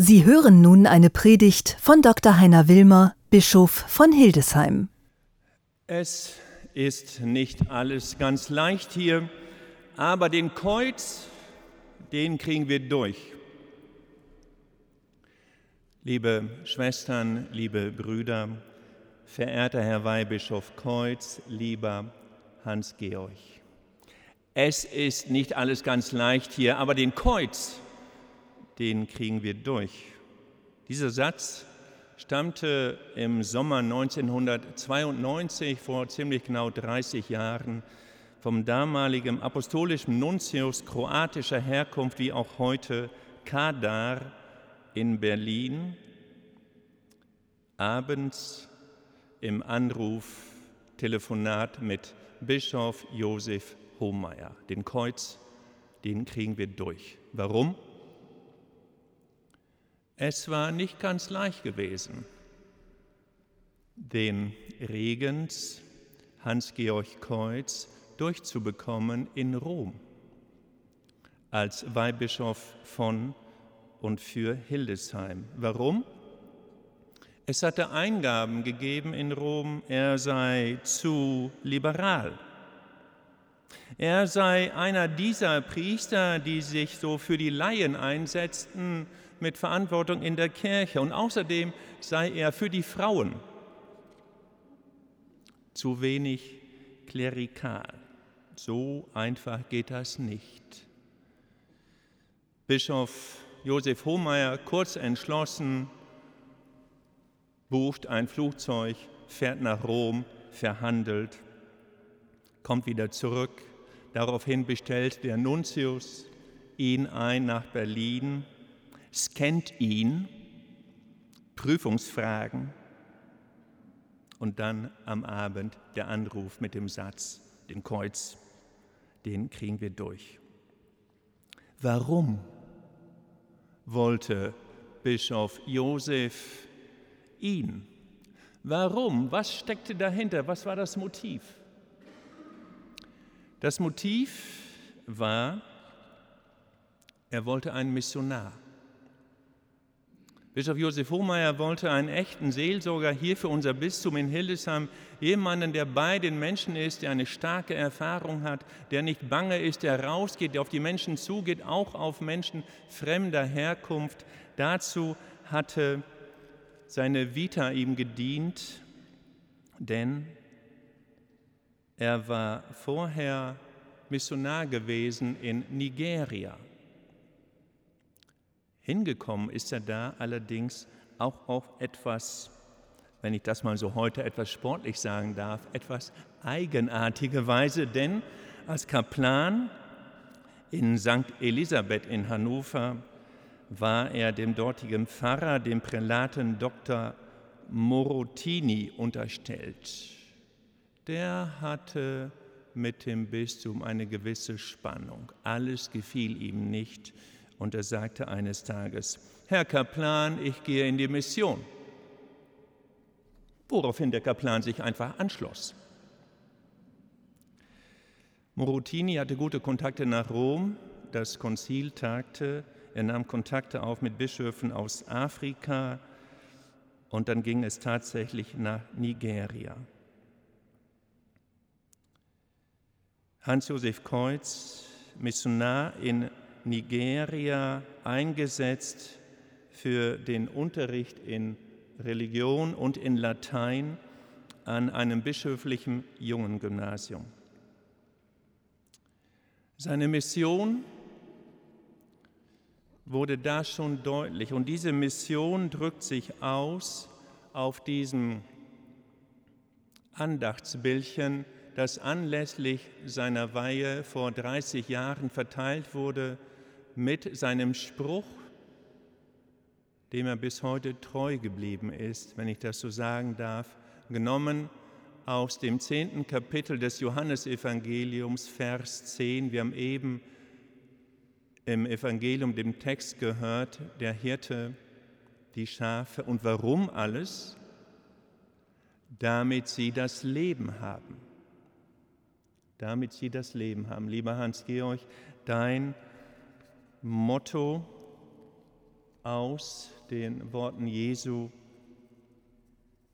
Sie hören nun eine Predigt von Dr. Heiner Wilmer, Bischof von Hildesheim. Es ist nicht alles ganz leicht hier, aber den Kreuz, den kriegen wir durch. Liebe Schwestern, liebe Brüder, verehrter Herr Weihbischof Kreuz, lieber Hans-Georg. Es ist nicht alles ganz leicht hier, aber den Kreuz, den kriegen wir durch. Dieser Satz stammte im Sommer 1992, vor ziemlich genau 30 Jahren, vom damaligen apostolischen Nuntius kroatischer Herkunft wie auch heute Kadar in Berlin, abends im Anruf, Telefonat mit Bischof Josef Hohmeier. Den Kreuz, den kriegen wir durch. Warum? Es war nicht ganz leicht gewesen, den Regens Hans-Georg Kreuz durchzubekommen in Rom als Weihbischof von und für Hildesheim. Warum? Es hatte Eingaben gegeben in Rom, er sei zu liberal. Er sei einer dieser Priester, die sich so für die Laien einsetzten, mit Verantwortung in der Kirche und außerdem sei er für die Frauen zu wenig klerikal. So einfach geht das nicht. Bischof Josef Hohmeier, kurz entschlossen, bucht ein Flugzeug, fährt nach Rom, verhandelt, kommt wieder zurück. Daraufhin bestellt der Nuntius ihn ein nach Berlin scannt ihn, Prüfungsfragen und dann am Abend der Anruf mit dem Satz, den Kreuz, den kriegen wir durch. Warum wollte Bischof Josef ihn? Warum? Was steckte dahinter? Was war das Motiv? Das Motiv war, er wollte einen Missionar. Bischof Josef Hohmeier wollte einen echten Seelsorger hier für unser Bistum in Hildesheim, jemanden, der bei den Menschen ist, der eine starke Erfahrung hat, der nicht bange ist, der rausgeht, der auf die Menschen zugeht, auch auf Menschen fremder Herkunft. Dazu hatte seine Vita ihm gedient, denn er war vorher Missionar gewesen in Nigeria. Hingekommen ist er da allerdings auch auf etwas, wenn ich das mal so heute etwas sportlich sagen darf, etwas eigenartige Weise, denn als Kaplan in St. Elisabeth in Hannover war er dem dortigen Pfarrer, dem Prälaten Dr. Morotini unterstellt. Der hatte mit dem Bistum eine gewisse Spannung. Alles gefiel ihm nicht und er sagte eines Tages, Herr Kaplan, ich gehe in die Mission. Woraufhin der Kaplan sich einfach anschloss. Morutini hatte gute Kontakte nach Rom, das Konzil tagte, er nahm Kontakte auf mit Bischöfen aus Afrika und dann ging es tatsächlich nach Nigeria. Hans-Josef Kreuz, Missionar in Nigeria eingesetzt für den Unterricht in Religion und in Latein an einem bischöflichen Jungengymnasium. Seine Mission wurde da schon deutlich und diese Mission drückt sich aus auf diesem Andachtsbildchen, das anlässlich seiner Weihe vor 30 Jahren verteilt wurde mit seinem Spruch, dem er bis heute treu geblieben ist, wenn ich das so sagen darf, genommen aus dem zehnten Kapitel des Johannesevangeliums, Vers 10. Wir haben eben im Evangelium den Text gehört, der Hirte die Schafe. Und warum alles? Damit sie das Leben haben. Damit sie das Leben haben. Lieber Hans-Georg, dein Motto aus den Worten Jesu,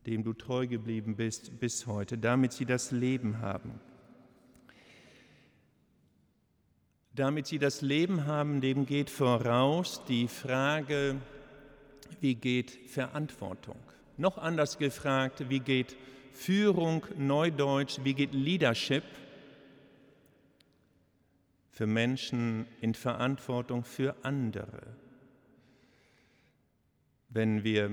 dem du treu geblieben bist bis heute, damit sie das Leben haben. Damit sie das Leben haben, dem geht voraus die Frage, wie geht Verantwortung? Noch anders gefragt, wie geht Führung, Neudeutsch, wie geht Leadership für Menschen in Verantwortung für andere? Wenn wir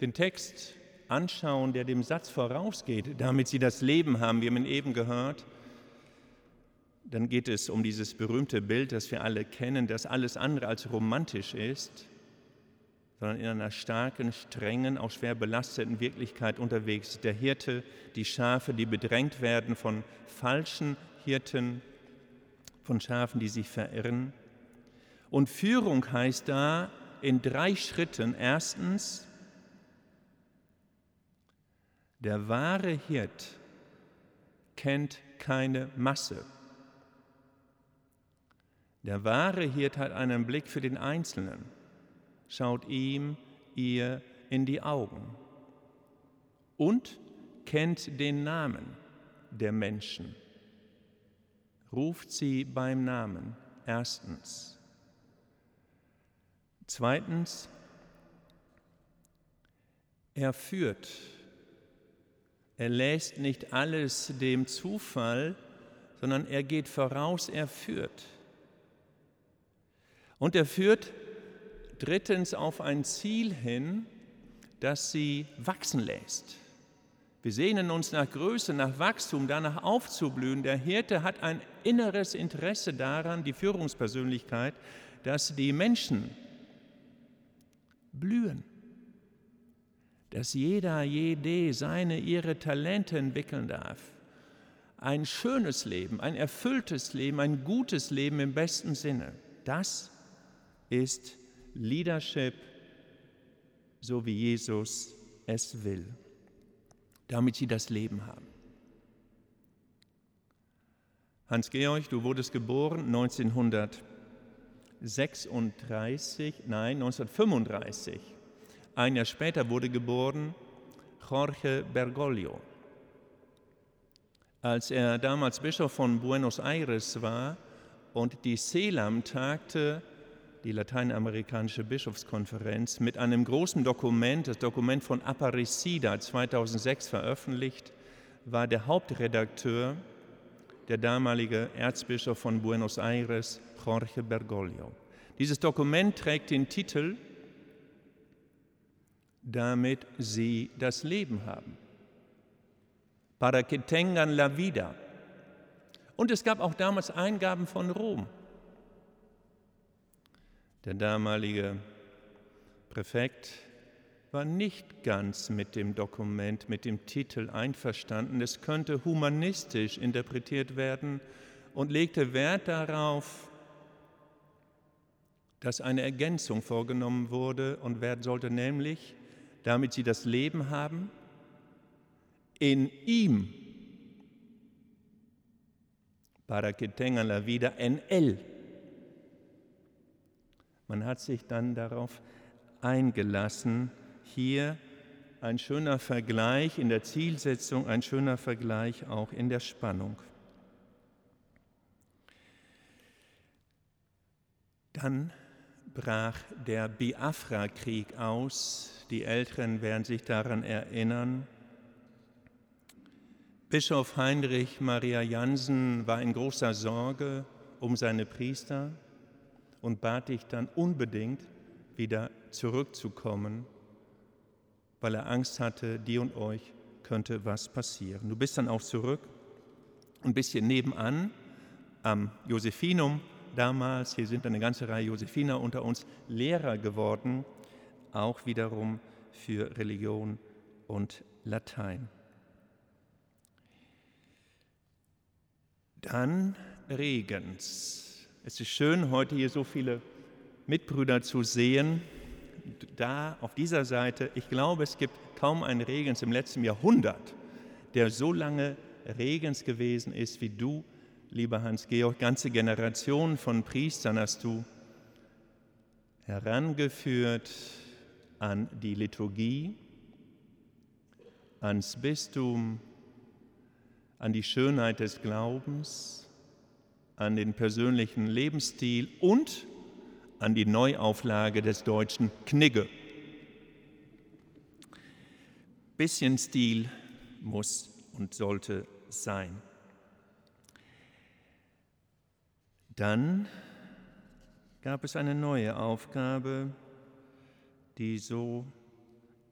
den Text anschauen, der dem Satz vorausgeht, damit sie das Leben haben, wir haben ihn eben gehört, dann geht es um dieses berühmte Bild, das wir alle kennen, das alles andere als romantisch ist, sondern in einer starken, strengen, auch schwer belasteten Wirklichkeit unterwegs. Der Hirte, die Schafe, die bedrängt werden von falschen Hirten, von Schafen, die sich verirren. Und Führung heißt da in drei Schritten. Erstens, der wahre Hirt kennt keine Masse. Der wahre Hirt hat einen Blick für den Einzelnen, schaut ihm, ihr in die Augen und kennt den Namen der Menschen, ruft sie beim Namen, erstens. Zweitens, er führt, er lässt nicht alles dem Zufall, sondern er geht voraus, er führt. Und er führt drittens auf ein Ziel hin, das sie wachsen lässt. Wir sehnen uns nach Größe, nach Wachstum, danach aufzublühen. Der Hirte hat ein inneres Interesse daran, die Führungspersönlichkeit, dass die Menschen blühen, dass jeder, jede seine, ihre Talente entwickeln darf. Ein schönes Leben, ein erfülltes Leben, ein gutes Leben im besten Sinne. Das ist Leadership, so wie Jesus es will, damit sie das Leben haben. Hans-Georg, du wurdest geboren 1936, nein, 1935. Ein Jahr später wurde geboren Jorge Bergoglio. Als er damals Bischof von Buenos Aires war und die Selam tagte, die lateinamerikanische Bischofskonferenz, mit einem großen Dokument, das Dokument von Aparecida 2006 veröffentlicht, war der Hauptredakteur der damalige Erzbischof von Buenos Aires, Jorge Bergoglio. Dieses Dokument trägt den Titel Damit Sie das Leben haben. Para que tengan la vida. Und es gab auch damals Eingaben von Rom. Der damalige Präfekt war nicht ganz mit dem Dokument, mit dem Titel einverstanden. Es könnte humanistisch interpretiert werden und legte Wert darauf, dass eine Ergänzung vorgenommen wurde und werden sollte nämlich, damit sie das Leben haben, in ihm, para que tengan la vida en él, man hat sich dann darauf eingelassen, hier ein schöner Vergleich in der Zielsetzung, ein schöner Vergleich auch in der Spannung. Dann brach der Biafra-Krieg aus. Die Älteren werden sich daran erinnern. Bischof Heinrich Maria Jansen war in großer Sorge um seine Priester und bat dich dann unbedingt wieder zurückzukommen, weil er Angst hatte, dir und euch könnte was passieren. Du bist dann auch zurück, ein bisschen nebenan am Josephinum damals, hier sind eine ganze Reihe Josephiner unter uns, Lehrer geworden, auch wiederum für Religion und Latein. Dann Regens. Es ist schön, heute hier so viele Mitbrüder zu sehen. Da auf dieser Seite, ich glaube, es gibt kaum einen Regens im letzten Jahrhundert, der so lange Regens gewesen ist wie du, lieber Hans-Georg. Ganze Generationen von Priestern hast du herangeführt an die Liturgie, ans Bistum, an die Schönheit des Glaubens, an den persönlichen Lebensstil und an die Neuauflage des deutschen Knigge. Bisschen Stil muss und sollte sein. Dann gab es eine neue Aufgabe, die so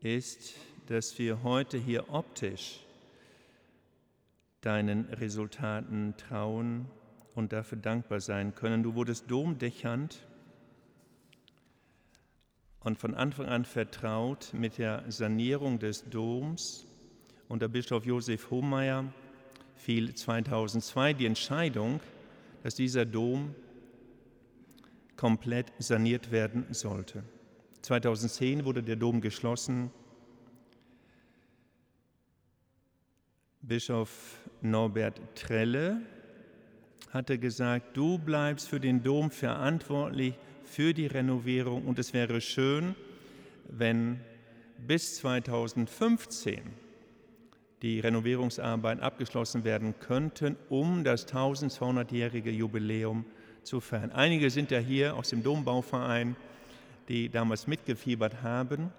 ist, dass wir heute hier optisch deinen Resultaten trauen und dafür dankbar sein können. Du wurdest domdächernd und von Anfang an vertraut mit der Sanierung des Doms. Unter Bischof Josef Hohmeier fiel 2002 die Entscheidung, dass dieser Dom komplett saniert werden sollte. 2010 wurde der Dom geschlossen. Bischof Norbert Trelle hatte gesagt, du bleibst für den Dom verantwortlich für die Renovierung und es wäre schön, wenn bis 2015 die Renovierungsarbeiten abgeschlossen werden könnten, um das 1200-jährige Jubiläum zu feiern. Einige sind ja hier aus dem Dombauverein, die damals mitgefiebert haben.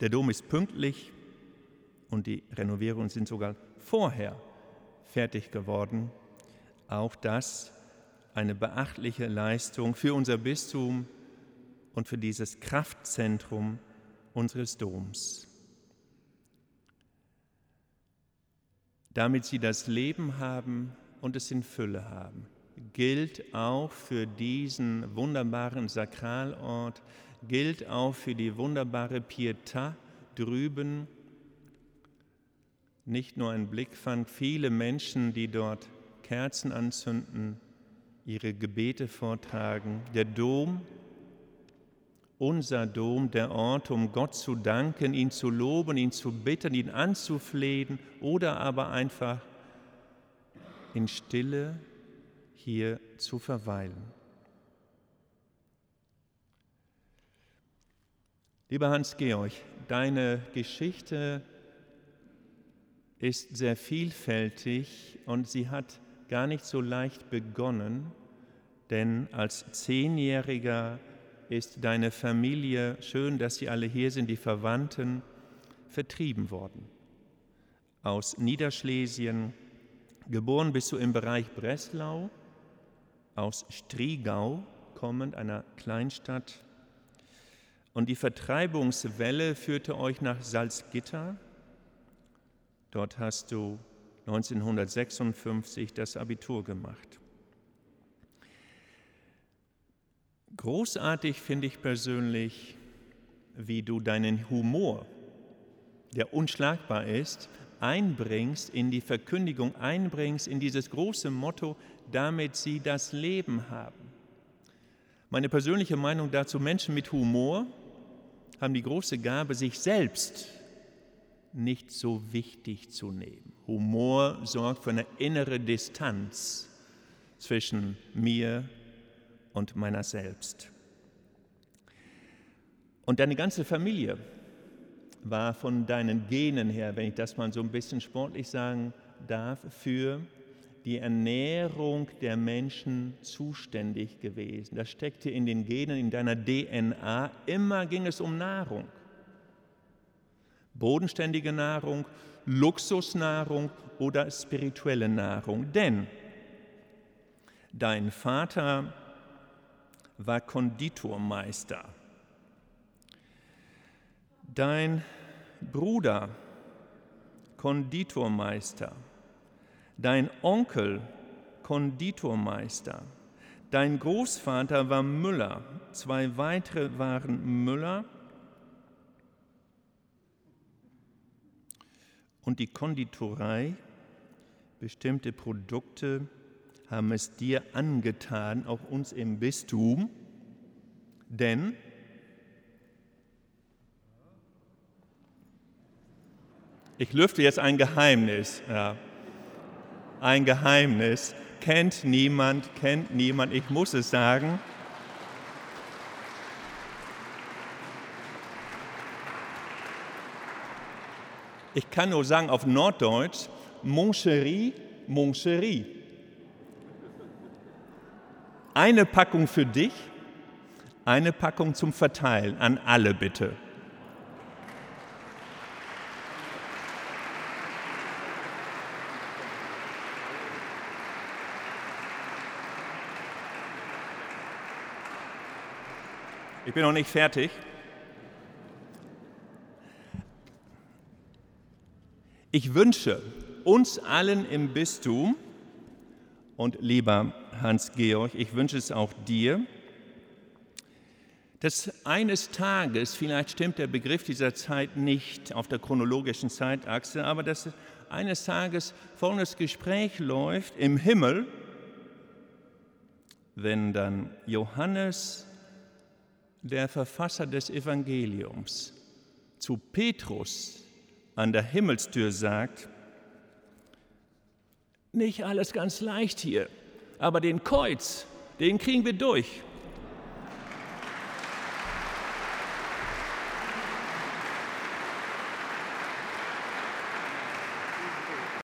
Der Dom ist pünktlich und die Renovierungen sind sogar vorher fertig geworden. Auch das eine beachtliche Leistung für unser Bistum und für dieses Kraftzentrum unseres Doms. Damit sie das Leben haben und es in Fülle haben, gilt auch für diesen wunderbaren Sakralort, gilt auch für die wunderbare Pietà drüben. Nicht nur ein Blick fand viele Menschen, die dort Kerzen anzünden, ihre Gebete vortragen. Der Dom, unser Dom, der Ort, um Gott zu danken, ihn zu loben, ihn zu bitten, ihn anzuflehen oder aber einfach in Stille hier zu verweilen. Lieber Hans-Georg, deine Geschichte ist sehr vielfältig und sie hat gar nicht so leicht begonnen, denn als Zehnjähriger ist deine Familie, schön, dass sie alle hier sind, die Verwandten, vertrieben worden. Aus Niederschlesien, geboren bist du im Bereich Breslau, aus Striegau kommend, einer Kleinstadt. Und die Vertreibungswelle führte euch nach Salzgitter. Dort hast du 1956 das Abitur gemacht. Großartig finde ich persönlich, wie du deinen Humor, der unschlagbar ist, einbringst in die Verkündigung, einbringst in dieses große Motto, damit sie das Leben haben. Meine persönliche Meinung dazu, Menschen mit Humor haben die große Gabe, sich selbst nicht so wichtig zu nehmen. Humor sorgt für eine innere Distanz zwischen mir und meiner selbst. Und deine ganze Familie war von deinen Genen her, wenn ich das mal so ein bisschen sportlich sagen darf, für die Ernährung der Menschen zuständig gewesen. Das steckte in den Genen, in deiner DNA. Immer ging es um Nahrung bodenständige Nahrung, Luxusnahrung oder spirituelle Nahrung. Denn dein Vater war Konditormeister. Dein Bruder Konditormeister. Dein Onkel Konditormeister. Dein Großvater war Müller. Zwei weitere waren Müller und die Konditorei, bestimmte Produkte haben es dir angetan, auch uns im Bistum, denn ich lüfte jetzt ein Geheimnis, ja. ein Geheimnis, kennt niemand, kennt niemand, ich muss es sagen. Ich kann nur sagen auf Norddeutsch, Mon chéri, mon chéri. Eine Packung für dich, eine Packung zum Verteilen an alle bitte. Ich bin noch nicht fertig. Ich wünsche uns allen im Bistum und lieber Hans-Georg, ich wünsche es auch dir, dass eines Tages, vielleicht stimmt der Begriff dieser Zeit nicht auf der chronologischen Zeitachse, aber dass eines Tages folgendes Gespräch läuft im Himmel, wenn dann Johannes der Verfasser des Evangeliums zu Petrus an der Himmelstür sagt, nicht alles ganz leicht hier, aber den Kreuz, den kriegen wir durch.